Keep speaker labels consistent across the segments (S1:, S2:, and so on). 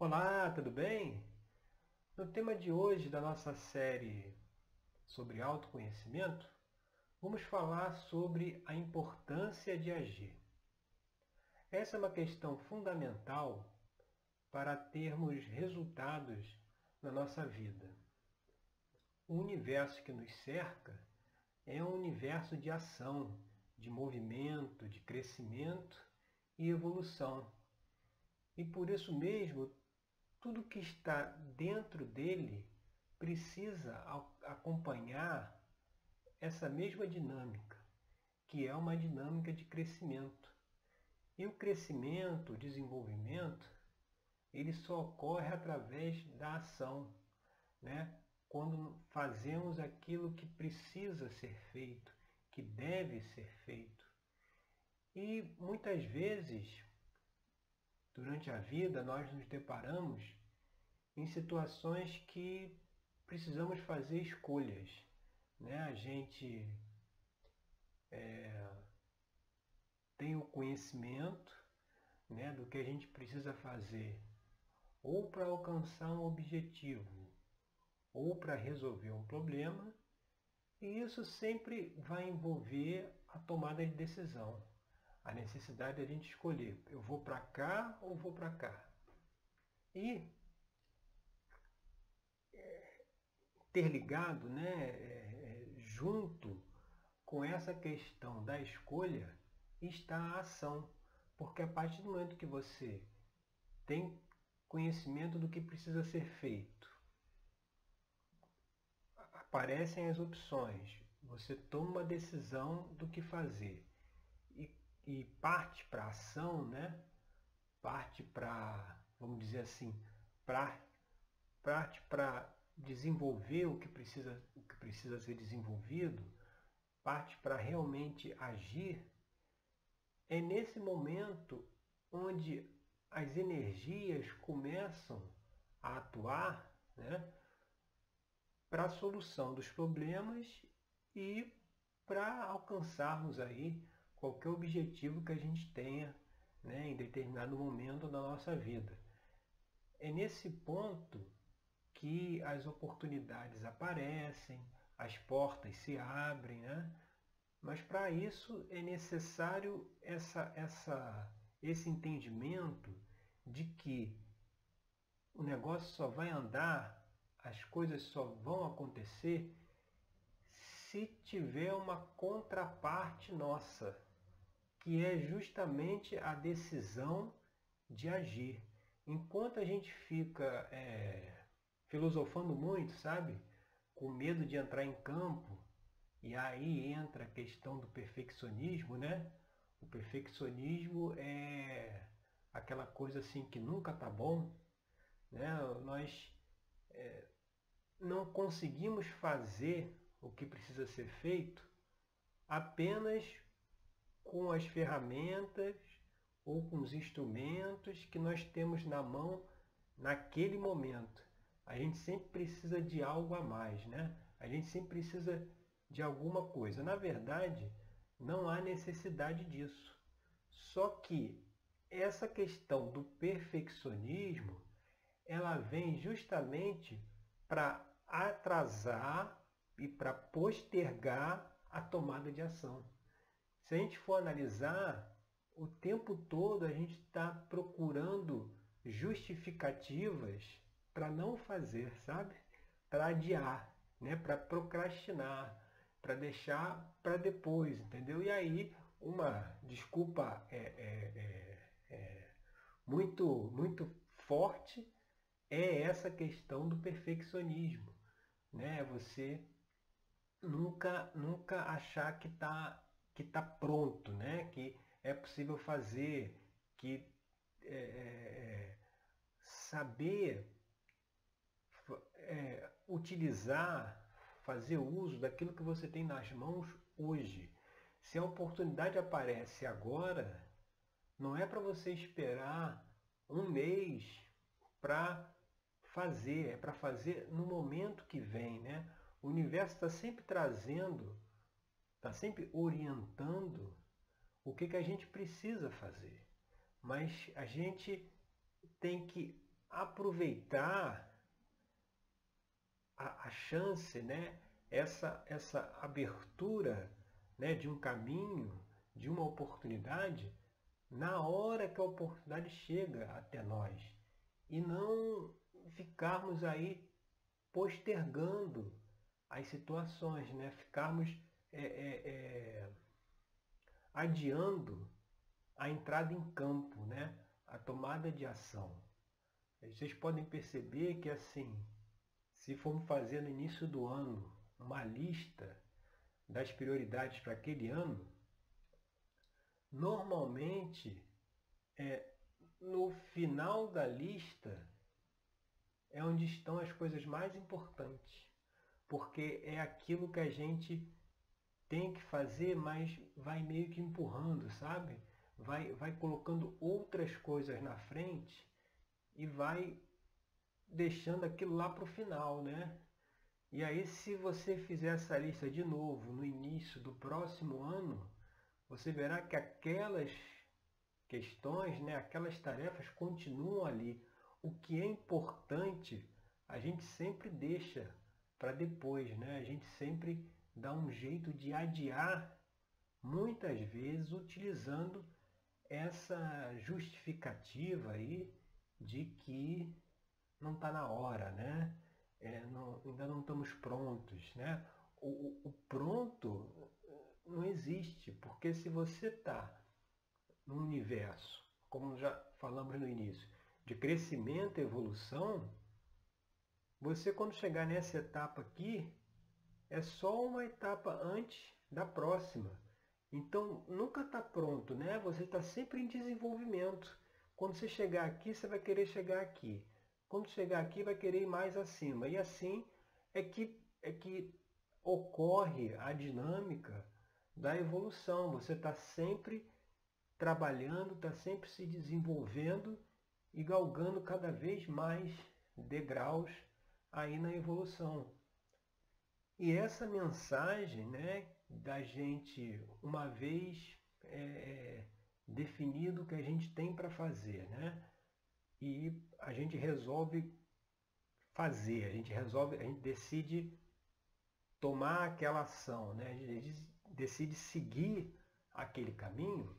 S1: Olá, tudo bem? No tema de hoje da nossa série sobre autoconhecimento, vamos falar sobre a importância de agir. Essa é uma questão fundamental para termos resultados na nossa vida. O universo que nos cerca é um universo de ação, de movimento, de crescimento e evolução. E por isso mesmo, tudo que está dentro dele precisa acompanhar essa mesma dinâmica, que é uma dinâmica de crescimento. E o crescimento, o desenvolvimento, ele só ocorre através da ação, né? quando fazemos aquilo que precisa ser feito, que deve ser feito. E muitas vezes, durante a vida, nós nos deparamos em situações que precisamos fazer escolhas. Né? A gente é, tem o conhecimento né, do que a gente precisa fazer, ou para alcançar um objetivo, ou para resolver um problema, e isso sempre vai envolver a tomada de decisão, a necessidade de a gente escolher, eu vou para cá ou vou para cá. E é, interligado, né, é, é, junto com essa questão da escolha, está a ação. Porque a partir do momento que você tem conhecimento do que precisa ser feito, aparecem as opções, você toma uma decisão do que fazer e, parte para ação, né? parte para, vamos dizer assim, pra, parte para desenvolver o que, precisa, o que precisa ser desenvolvido, parte para realmente agir, é nesse momento onde as energias começam a atuar, né? para a solução dos problemas e para alcançarmos aí qualquer objetivo que a gente tenha né, em determinado momento da nossa vida. É nesse ponto que as oportunidades aparecem, as portas se abrem, né? mas para isso é necessário essa, essa, esse entendimento de que o negócio só vai andar as coisas só vão acontecer se tiver uma contraparte nossa, que é justamente a decisão de agir. Enquanto a gente fica é, filosofando muito, sabe? Com medo de entrar em campo, e aí entra a questão do perfeccionismo, né? O perfeccionismo é aquela coisa assim que nunca tá bom, né? Nós é, não conseguimos fazer o que precisa ser feito apenas com as ferramentas ou com os instrumentos que nós temos na mão naquele momento. A gente sempre precisa de algo a mais, né? A gente sempre precisa de alguma coisa. Na verdade, não há necessidade disso. Só que essa questão do perfeccionismo ela vem justamente para atrasar e para postergar a tomada de ação. Se a gente for analisar, o tempo todo a gente está procurando justificativas para não fazer, sabe? Para adiar, né? para procrastinar, para deixar para depois, entendeu? E aí uma desculpa é, é, é, é muito, muito forte é essa questão do perfeccionismo. Né? Você nunca, nunca achar que está que tá pronto, né? que é possível fazer, que é, é, é saber é, utilizar, fazer uso daquilo que você tem nas mãos hoje. Se a oportunidade aparece agora, não é para você esperar um mês para fazer, é para fazer no momento que vem. Né? O universo está sempre trazendo, está sempre orientando o que, que a gente precisa fazer. Mas a gente tem que aproveitar a, a chance, né? essa, essa abertura né? de um caminho, de uma oportunidade, na hora que a oportunidade chega até nós. E não ficarmos aí postergando as situações, né? ficarmos é, é, é, adiando a entrada em campo, né? a tomada de ação. Vocês podem perceber que assim, se formos fazer no início do ano uma lista das prioridades para aquele ano, normalmente é, no final da lista é onde estão as coisas mais importantes, porque é aquilo que a gente tem que fazer, mas vai meio que empurrando, sabe? Vai, vai colocando outras coisas na frente e vai deixando aquilo lá para o final, né? E aí, se você fizer essa lista de novo no início do próximo ano, você verá que aquelas questões, né, aquelas tarefas continuam ali. O que é importante, a gente sempre deixa para depois, né? A gente sempre dá um jeito de adiar, muitas vezes utilizando essa justificativa aí de que não está na hora, né? É, não, ainda não estamos prontos, né? O, o, o pronto não existe, porque se você está no universo, como já falamos no início, de crescimento e evolução, você quando chegar nessa etapa aqui, é só uma etapa antes da próxima. Então nunca está pronto, né? Você está sempre em desenvolvimento. Quando você chegar aqui, você vai querer chegar aqui. Quando chegar aqui, vai querer ir mais acima. E assim é que, é que ocorre a dinâmica da evolução. Você está sempre trabalhando, está sempre se desenvolvendo e galgando cada vez mais degraus aí na evolução. E essa mensagem né, da gente, uma vez é, é definido o que a gente tem para fazer, né? e a gente resolve fazer, a gente resolve, a gente decide tomar aquela ação, né? a gente decide seguir aquele caminho,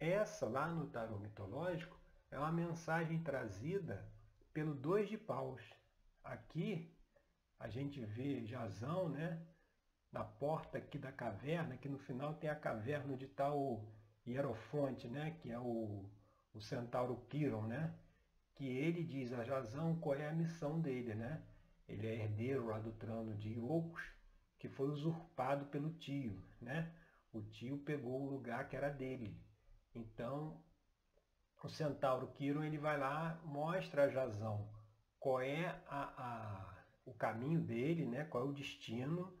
S1: essa lá no tarô mitológico é uma mensagem trazida pelo dois de paus. Aqui a gente vê Jazão, né? Na porta aqui da caverna, que no final tem a caverna de tal Hierofonte, né? Que é o, o centauro Quiron, né? que ele diz a Jazão qual é a missão dele, né? Ele é herdeiro lá do trono de Iocos, que foi usurpado pelo tio, né? O tio pegou o lugar que era dele. Então, o centauro Quiron ele vai lá, mostra a Jazão qual é a, a, o caminho dele, né? qual é o destino,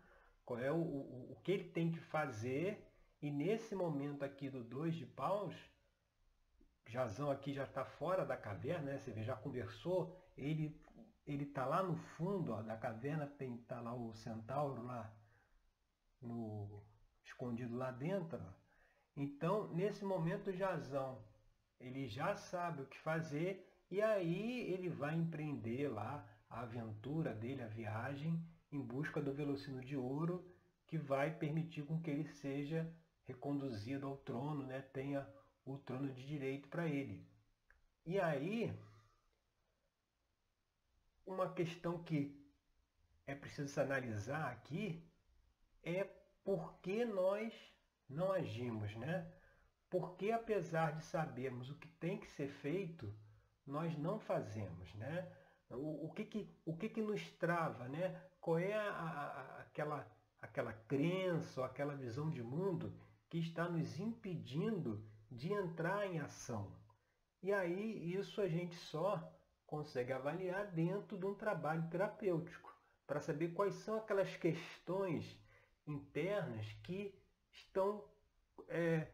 S1: qual é o, o, o que ele tem que fazer. E nesse momento aqui do dois de paus, Jazão aqui já está fora da caverna, né? Você vê, já conversou, ele ele está lá no fundo ó, da caverna, tem tá lá o centauro lá no escondido lá dentro. Então, nesse momento, Jazão ele já sabe o que fazer e aí ele vai empreender lá a aventura dele, a viagem em busca do velocino de ouro que vai permitir com que ele seja reconduzido ao trono, né? tenha o trono de direito para ele. E aí, uma questão que é preciso analisar aqui é por que nós não agimos, né? Porque apesar de sabermos o que tem que ser feito, nós não fazemos, né? O, que, que, o que, que nos trava, né? Qual é a, a, aquela, aquela crença ou aquela visão de mundo que está nos impedindo de entrar em ação. E aí isso a gente só consegue avaliar dentro de um trabalho terapêutico, para saber quais são aquelas questões internas que estão é,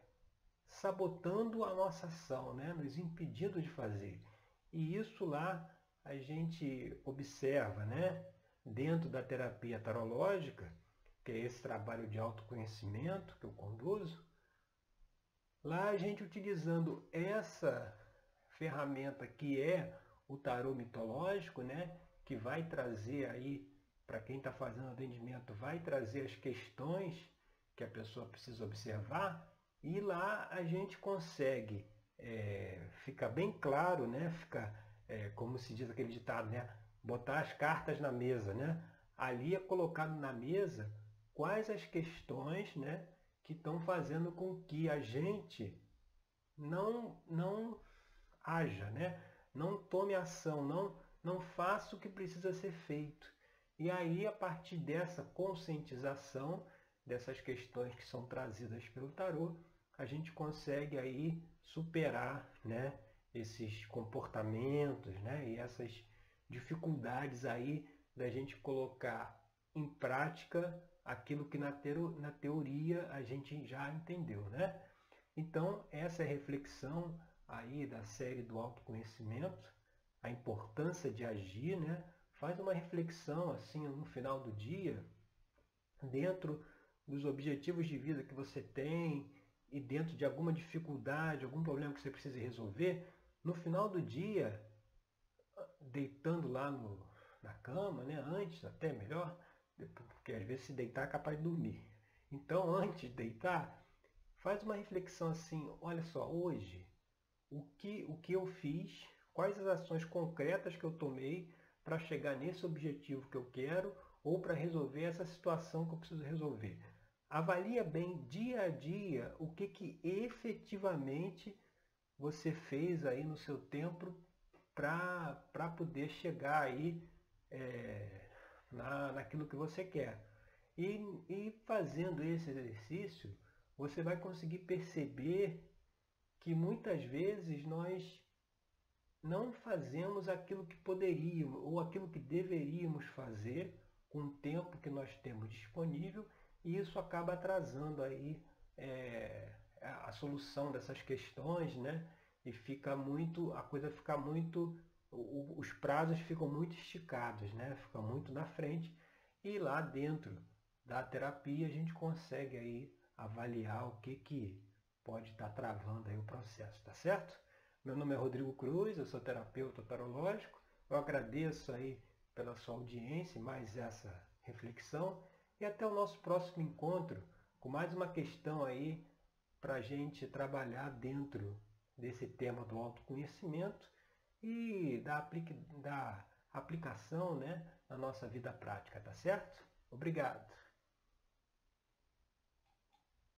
S1: sabotando a nossa ação, né? nos impedindo de fazer. E isso lá a gente observa né? dentro da terapia tarológica, que é esse trabalho de autoconhecimento que eu conduzo, Lá a gente utilizando essa ferramenta que é o tarô mitológico, né? Que vai trazer aí, para quem está fazendo atendimento, vai trazer as questões que a pessoa precisa observar, e lá a gente consegue, é, fica bem claro, né? Fica, é, como se diz aquele ditado, né? Botar as cartas na mesa, né? Ali é colocado na mesa quais as questões, né? Que estão fazendo com que a gente não, não haja, né? não tome ação, não, não faça o que precisa ser feito. E aí, a partir dessa conscientização, dessas questões que são trazidas pelo tarô, a gente consegue aí superar né, esses comportamentos né, e essas dificuldades aí da gente colocar em prática aquilo que na, na teoria a gente já entendeu. Né? Então, essa reflexão aí da série do autoconhecimento, a importância de agir, né? Faz uma reflexão assim no final do dia, dentro dos objetivos de vida que você tem e dentro de alguma dificuldade, algum problema que você precisa resolver, no final do dia, deitando lá no, na cama, né? Antes até melhor, porque às vezes se deitar é capaz de dormir. Então, antes de deitar, Faz uma reflexão assim, olha só, hoje, o que, o que eu fiz, quais as ações concretas que eu tomei para chegar nesse objetivo que eu quero ou para resolver essa situação que eu preciso resolver. Avalia bem dia a dia o que, que efetivamente você fez aí no seu tempo para poder chegar aí é, na, naquilo que você quer. E, e fazendo esse exercício, você vai conseguir perceber que muitas vezes nós não fazemos aquilo que poderíamos ou aquilo que deveríamos fazer com o tempo que nós temos disponível e isso acaba atrasando aí é, a solução dessas questões, né? E fica muito, a coisa fica muito, os prazos ficam muito esticados, né? Fica muito na frente e lá dentro da terapia a gente consegue aí avaliar o que, que pode estar travando aí o processo, tá certo? Meu nome é Rodrigo Cruz, eu sou terapeuta tarológico. Eu agradeço aí pela sua audiência mais essa reflexão e até o nosso próximo encontro com mais uma questão aí para a gente trabalhar dentro desse tema do autoconhecimento e da, aplica da aplicação né, na nossa vida prática, tá certo? Obrigado!